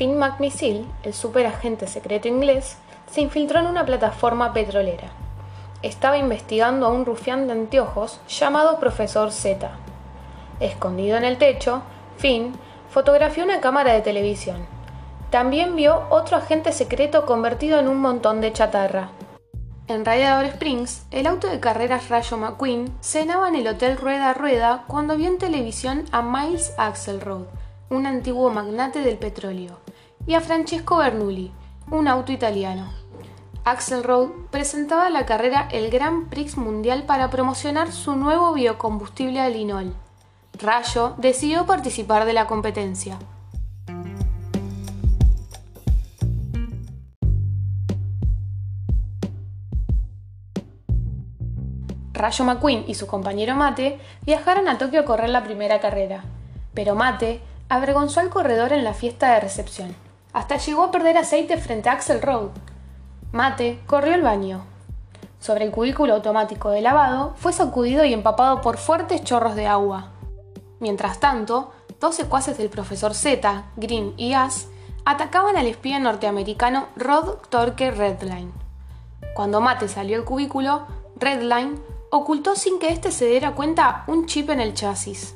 Finn McMissile, el superagente secreto inglés, se infiltró en una plataforma petrolera. Estaba investigando a un rufián de anteojos llamado Profesor Z. Escondido en el techo, Finn fotografió una cámara de televisión. También vio otro agente secreto convertido en un montón de chatarra. En Radiador Springs, el auto de carreras Rayo McQueen cenaba en el Hotel Rueda Rueda cuando vio en televisión a Miles Axelrod, un antiguo magnate del petróleo, y a Francesco Bernoulli, un auto italiano. Axelrod presentaba la carrera el Grand Prix Mundial para promocionar su nuevo biocombustible alinol. Rayo decidió participar de la competencia. Rayo McQueen y su compañero Mate viajaron a Tokio a correr la primera carrera, pero Mate avergonzó al corredor en la fiesta de recepción. Hasta llegó a perder aceite frente a Axel Road. Mate corrió al baño. Sobre el cubículo automático de lavado fue sacudido y empapado por fuertes chorros de agua. Mientras tanto, dos secuaces del profesor Z, Green y As atacaban al espía norteamericano Rod Torque Redline. Cuando Mate salió del cubículo, Redline ocultó sin que éste se diera cuenta un chip en el chasis.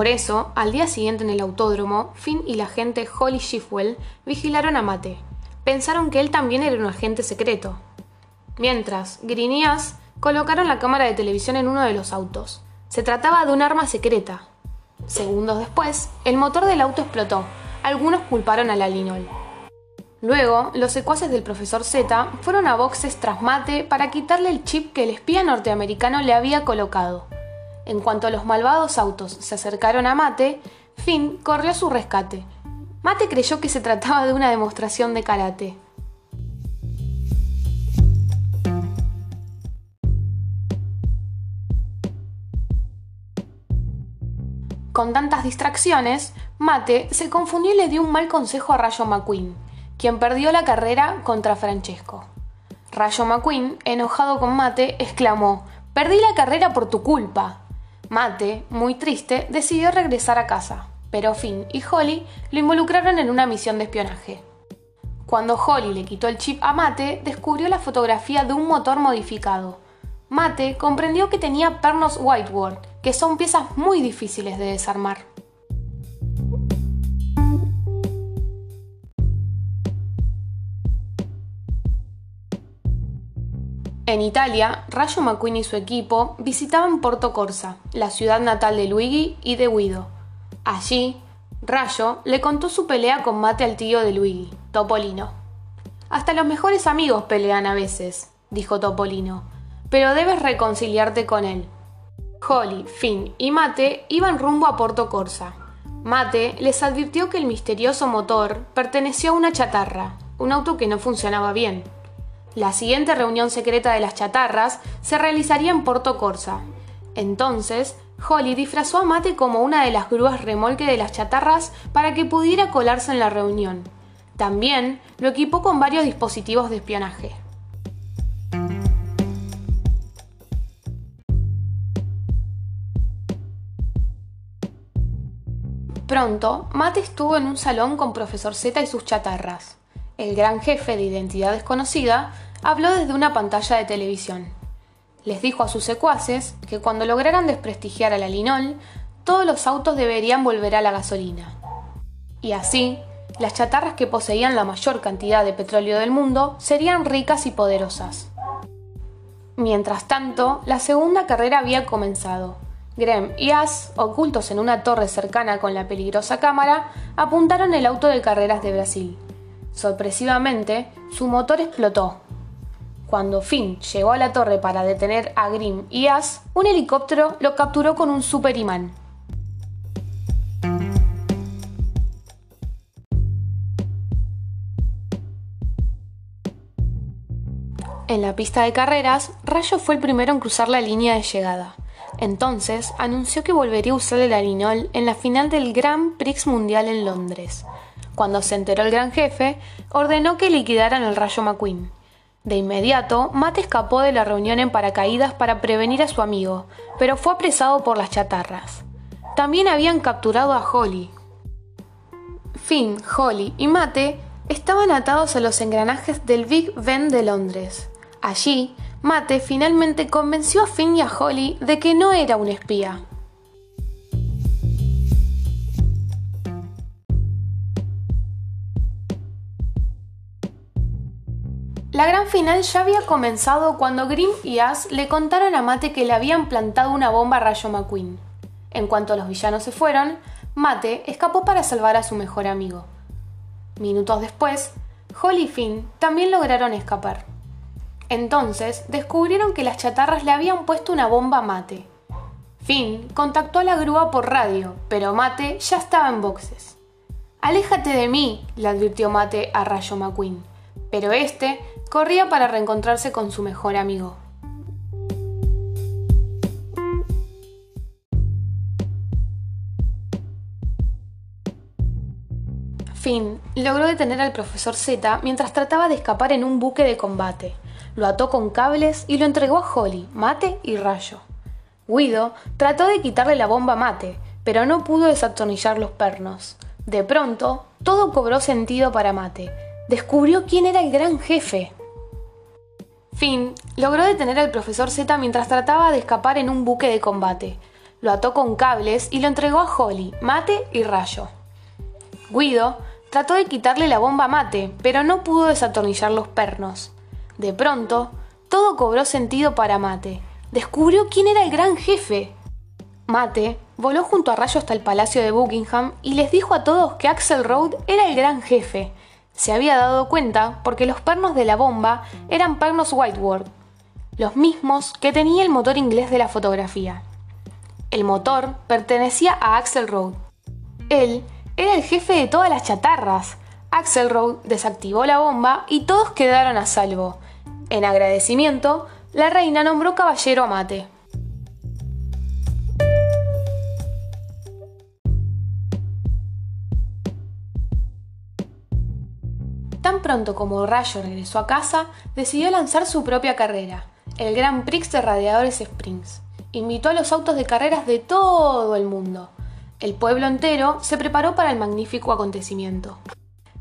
Por eso, al día siguiente en el autódromo, Finn y la agente Holly Shifwell vigilaron a Mate, pensaron que él también era un agente secreto. Mientras, Grineas colocaron la cámara de televisión en uno de los autos. Se trataba de un arma secreta. Segundos después, el motor del auto explotó. Algunos culparon a la Linol. Luego, los secuaces del profesor Z fueron a boxes tras Mate para quitarle el chip que el espía norteamericano le había colocado. En cuanto los malvados autos se acercaron a Mate, Finn corrió a su rescate, Mate creyó que se trataba de una demostración de karate. Con tantas distracciones, Mate se confundió y le dio un mal consejo a Rayo McQueen, quien perdió la carrera contra Francesco. Rayo McQueen, enojado con Mate, exclamó: Perdí la carrera por tu culpa. Mate, muy triste, decidió regresar a casa pero Finn y Holly lo involucraron en una misión de espionaje. Cuando Holly le quitó el chip a Mate, descubrió la fotografía de un motor modificado. Mate comprendió que tenía pernos whiteboard, que son piezas muy difíciles de desarmar. En Italia, Rayo McQueen y su equipo visitaban Porto Corsa, la ciudad natal de Luigi y de Guido, Allí, Rayo le contó su pelea con Mate al tío de Luigi, Topolino. Hasta los mejores amigos pelean a veces, dijo Topolino, pero debes reconciliarte con él. Holly, Finn y Mate iban rumbo a Porto Corsa. Mate les advirtió que el misterioso motor perteneció a una chatarra, un auto que no funcionaba bien. La siguiente reunión secreta de las chatarras se realizaría en Porto Corsa. Entonces, Holly disfrazó a Mate como una de las grúas remolque de las chatarras para que pudiera colarse en la reunión. También lo equipó con varios dispositivos de espionaje. Pronto, Mate estuvo en un salón con Profesor Z y sus chatarras. El gran jefe de identidad desconocida habló desde una pantalla de televisión les dijo a sus secuaces que cuando lograran desprestigiar a la Linol, todos los autos deberían volver a la gasolina. Y así, las chatarras que poseían la mayor cantidad de petróleo del mundo serían ricas y poderosas. Mientras tanto, la segunda carrera había comenzado. Graham y As, ocultos en una torre cercana con la peligrosa cámara, apuntaron el auto de carreras de Brasil. Sorpresivamente, su motor explotó, cuando Finn llegó a la torre para detener a Grim y As, un helicóptero lo capturó con un super imán. En la pista de carreras, Rayo fue el primero en cruzar la línea de llegada. Entonces anunció que volvería a usar el arinol en la final del Grand Prix Mundial en Londres. Cuando se enteró el gran jefe, ordenó que liquidaran el Rayo McQueen. De inmediato, Mate escapó de la reunión en paracaídas para prevenir a su amigo, pero fue apresado por las chatarras. También habían capturado a Holly. Finn, Holly y Mate estaban atados a los engranajes del Big Ben de Londres. Allí, Mate finalmente convenció a Finn y a Holly de que no era un espía. La gran final ya había comenzado cuando Grimm y As le contaron a Mate que le habían plantado una bomba a Rayo McQueen. En cuanto los villanos se fueron, Mate escapó para salvar a su mejor amigo. Minutos después, Holly y Finn también lograron escapar. Entonces descubrieron que las chatarras le habían puesto una bomba a Mate. Finn contactó a la grúa por radio, pero Mate ya estaba en boxes. Aléjate de mí, le advirtió Mate a Rayo McQueen, pero este corría para reencontrarse con su mejor amigo. Finn logró detener al profesor Z mientras trataba de escapar en un buque de combate. Lo ató con cables y lo entregó a Holly, Mate y Rayo. Guido trató de quitarle la bomba a Mate, pero no pudo desatornillar los pernos. De pronto, todo cobró sentido para Mate. Descubrió quién era el gran jefe. Finn logró detener al profesor Z mientras trataba de escapar en un buque de combate. Lo ató con cables y lo entregó a Holly, Mate y Rayo. Guido trató de quitarle la bomba a Mate, pero no pudo desatornillar los pernos. De pronto, todo cobró sentido para Mate. Descubrió quién era el gran jefe. Mate voló junto a Rayo hasta el palacio de Buckingham y les dijo a todos que Axel Road era el gran jefe se había dado cuenta porque los pernos de la bomba eran pernos Whiteward, los mismos que tenía el motor inglés de la fotografía. El motor pertenecía a Axel Road. Él era el jefe de todas las chatarras. Axel Road desactivó la bomba y todos quedaron a salvo. En agradecimiento, la reina nombró caballero a Mate. Tan pronto como Rayo regresó a casa, decidió lanzar su propia carrera, el Grand Prix de Radiadores Springs. Invitó a los autos de carreras de todo el mundo. El pueblo entero se preparó para el magnífico acontecimiento.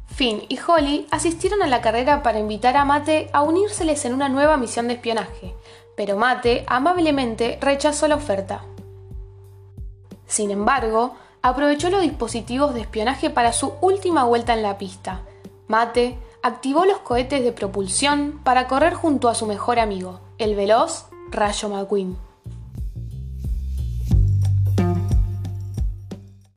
Finn y Holly asistieron a la carrera para invitar a Mate a unírseles en una nueva misión de espionaje, pero Mate amablemente rechazó la oferta. Sin embargo, aprovechó los dispositivos de espionaje para su última vuelta en la pista, Mate activó los cohetes de propulsión para correr junto a su mejor amigo, el veloz Rayo McQueen.